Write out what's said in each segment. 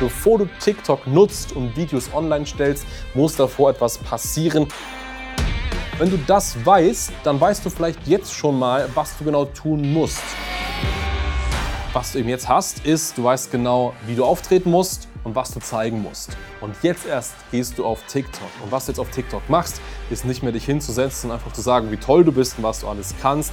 Bevor du TikTok nutzt und Videos online stellst, muss davor etwas passieren. Wenn du das weißt, dann weißt du vielleicht jetzt schon mal, was du genau tun musst. Was du eben jetzt hast, ist, du weißt genau, wie du auftreten musst und was du zeigen musst. Und jetzt erst gehst du auf TikTok. Und was du jetzt auf TikTok machst, ist nicht mehr dich hinzusetzen und einfach zu sagen, wie toll du bist und was du alles kannst.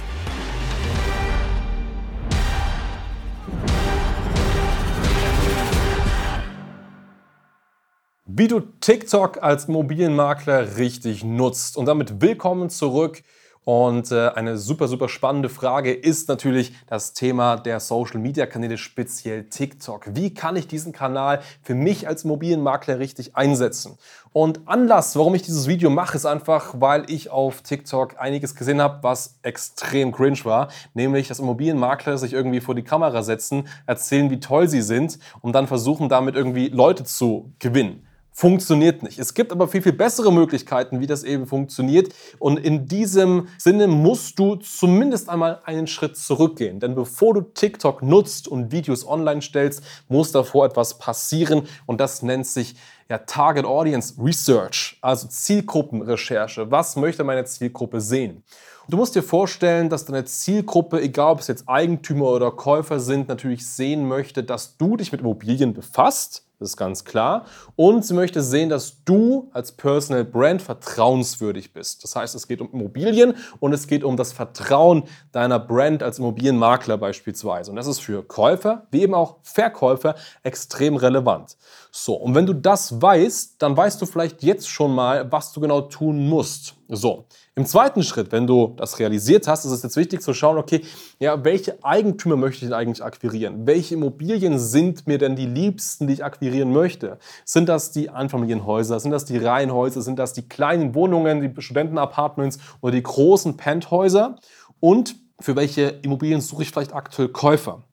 Wie du TikTok als Immobilienmakler richtig nutzt. Und damit willkommen zurück. Und äh, eine super, super spannende Frage ist natürlich das Thema der Social-Media-Kanäle, speziell TikTok. Wie kann ich diesen Kanal für mich als Immobilienmakler richtig einsetzen? Und Anlass, warum ich dieses Video mache, ist einfach, weil ich auf TikTok einiges gesehen habe, was extrem cringe war. Nämlich, dass Immobilienmakler sich irgendwie vor die Kamera setzen, erzählen, wie toll sie sind und dann versuchen, damit irgendwie Leute zu gewinnen funktioniert nicht. Es gibt aber viel, viel bessere Möglichkeiten, wie das eben funktioniert. Und in diesem Sinne musst du zumindest einmal einen Schritt zurückgehen. Denn bevor du TikTok nutzt und Videos online stellst, muss davor etwas passieren. Und das nennt sich ja, Target Audience Research, also Zielgruppenrecherche. Was möchte meine Zielgruppe sehen? Du musst dir vorstellen, dass deine Zielgruppe, egal ob es jetzt Eigentümer oder Käufer sind, natürlich sehen möchte, dass du dich mit Immobilien befasst das ist ganz klar. Und sie möchte sehen, dass du als Personal Brand vertrauenswürdig bist. Das heißt, es geht um Immobilien und es geht um das Vertrauen deiner Brand als Immobilienmakler beispielsweise. Und das ist für Käufer wie eben auch Verkäufer extrem relevant. So, und wenn du das weißt, dann weißt du vielleicht jetzt schon mal, was du genau tun musst. So, im zweiten Schritt, wenn du das realisiert hast, ist es jetzt wichtig zu schauen, okay, ja, welche Eigentümer möchte ich denn eigentlich akquirieren? Welche Immobilien sind mir denn die liebsten, die ich akquirieren möchte? Sind das die Einfamilienhäuser? Sind das die Reihenhäuser? Sind das die kleinen Wohnungen, die Studentenapartments oder die großen Penthäuser? Und für welche Immobilien suche ich vielleicht aktuell Käufer?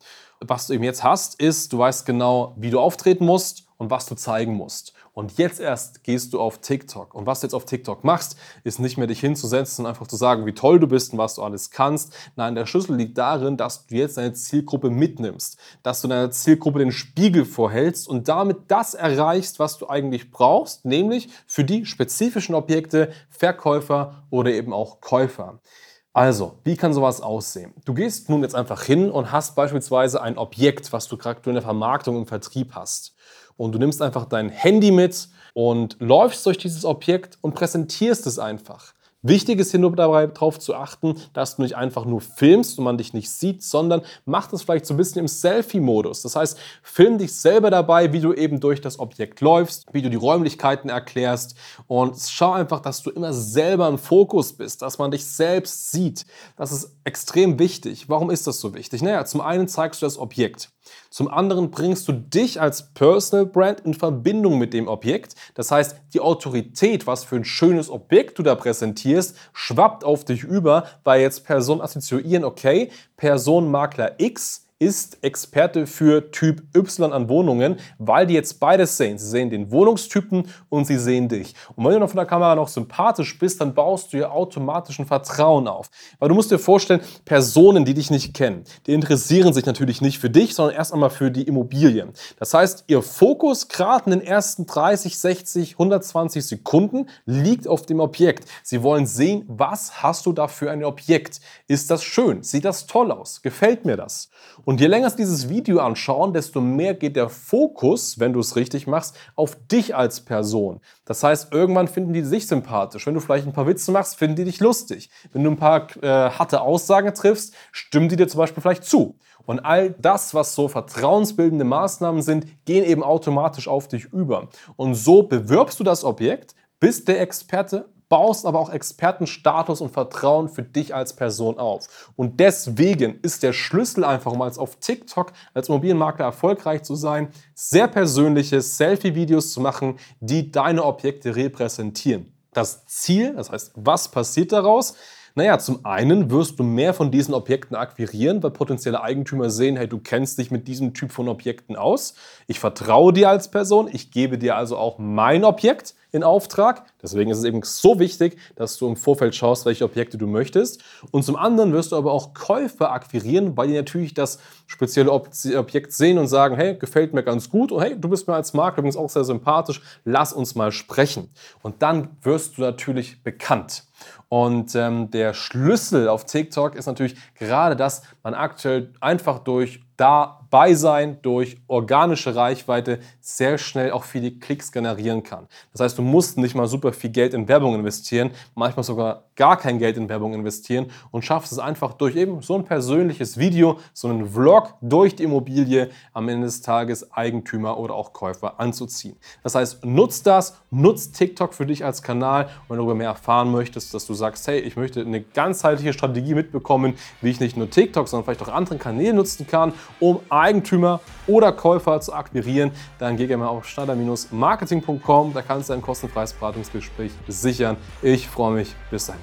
Was du eben jetzt hast, ist, du weißt genau, wie du auftreten musst und was du zeigen musst. Und jetzt erst gehst du auf TikTok. Und was du jetzt auf TikTok machst, ist nicht mehr dich hinzusetzen und einfach zu sagen, wie toll du bist und was du alles kannst. Nein, der Schlüssel liegt darin, dass du jetzt deine Zielgruppe mitnimmst, dass du deiner Zielgruppe den Spiegel vorhältst und damit das erreichst, was du eigentlich brauchst, nämlich für die spezifischen Objekte Verkäufer oder eben auch Käufer. Also, wie kann sowas aussehen? Du gehst nun jetzt einfach hin und hast beispielsweise ein Objekt, was du gerade in der Vermarktung im Vertrieb hast und du nimmst einfach dein Handy mit und läufst durch dieses Objekt und präsentierst es einfach. Wichtig ist hier nur dabei darauf zu achten, dass du nicht einfach nur filmst und man dich nicht sieht, sondern mach das vielleicht so ein bisschen im Selfie-Modus. Das heißt, film dich selber dabei, wie du eben durch das Objekt läufst, wie du die Räumlichkeiten erklärst und schau einfach, dass du immer selber im Fokus bist, dass man dich selbst sieht. Das ist extrem wichtig. Warum ist das so wichtig? Naja, zum einen zeigst du das Objekt. Zum anderen bringst du dich als Personal Brand in Verbindung mit dem Objekt. Das heißt, die Autorität, was für ein schönes Objekt du da präsentierst, schwappt auf dich über, weil jetzt Personen assoziieren, okay, Person Makler X ist Experte für Typ Y an Wohnungen, weil die jetzt beides sehen. Sie sehen den Wohnungstypen und sie sehen dich. Und wenn du noch von der Kamera noch sympathisch bist, dann baust du ja automatisch ein Vertrauen auf. Weil du musst dir vorstellen, Personen, die dich nicht kennen, die interessieren sich natürlich nicht für dich, sondern erst einmal für die Immobilien. Das heißt, ihr Fokus gerade in den ersten 30, 60, 120 Sekunden liegt auf dem Objekt. Sie wollen sehen, was hast du da für ein Objekt? Ist das schön? Sieht das toll aus? Gefällt mir das? Je länger sie dieses Video anschauen, desto mehr geht der Fokus, wenn du es richtig machst, auf dich als Person. Das heißt, irgendwann finden die sich sympathisch. Wenn du vielleicht ein paar Witze machst, finden die dich lustig. Wenn du ein paar äh, harte Aussagen triffst, stimmen die dir zum Beispiel vielleicht zu. Und all das, was so vertrauensbildende Maßnahmen sind, gehen eben automatisch auf dich über. Und so bewirbst du das Objekt, bist der Experte, baust aber auch Expertenstatus und Vertrauen für dich als Person auf. Und deswegen ist der Schlüssel einfach, um als auf TikTok als Immobilienmakler erfolgreich zu sein, sehr persönliche Selfie-Videos zu machen, die deine Objekte repräsentieren. Das Ziel, das heißt, was passiert daraus? Naja, zum einen wirst du mehr von diesen Objekten akquirieren, weil potenzielle Eigentümer sehen, hey, du kennst dich mit diesem Typ von Objekten aus. Ich vertraue dir als Person, ich gebe dir also auch mein Objekt in Auftrag. Deswegen ist es eben so wichtig, dass du im Vorfeld schaust, welche Objekte du möchtest. Und zum anderen wirst du aber auch Käufer akquirieren, weil die natürlich das spezielle Objekt sehen und sagen, hey, gefällt mir ganz gut und hey, du bist mir als Makler übrigens auch sehr sympathisch, lass uns mal sprechen. Und dann wirst du natürlich bekannt. Und ähm, der Schlüssel auf TikTok ist natürlich gerade, dass man aktuell einfach durch dabei sein, durch organische Reichweite sehr schnell auch viele Klicks generieren kann. Das heißt, du musst nicht mal super viel Geld in Werbung investieren, manchmal sogar gar kein Geld in Werbung investieren und schaffst es einfach durch eben so ein persönliches Video, so einen Vlog durch die Immobilie am Ende des Tages Eigentümer oder auch Käufer anzuziehen. Das heißt, nutzt das, nutzt TikTok für dich als Kanal wenn du darüber mehr erfahren möchtest, dass du sagst, hey, ich möchte eine ganzheitliche Strategie mitbekommen, wie ich nicht nur TikTok, sondern vielleicht auch andere Kanäle nutzen kann, um Eigentümer oder Käufer zu akquirieren, dann geh gerne mal auf schneider-marketing.com. Da kannst du ein kostenfreies Beratungsgespräch sichern. Ich freue mich. Bis dann.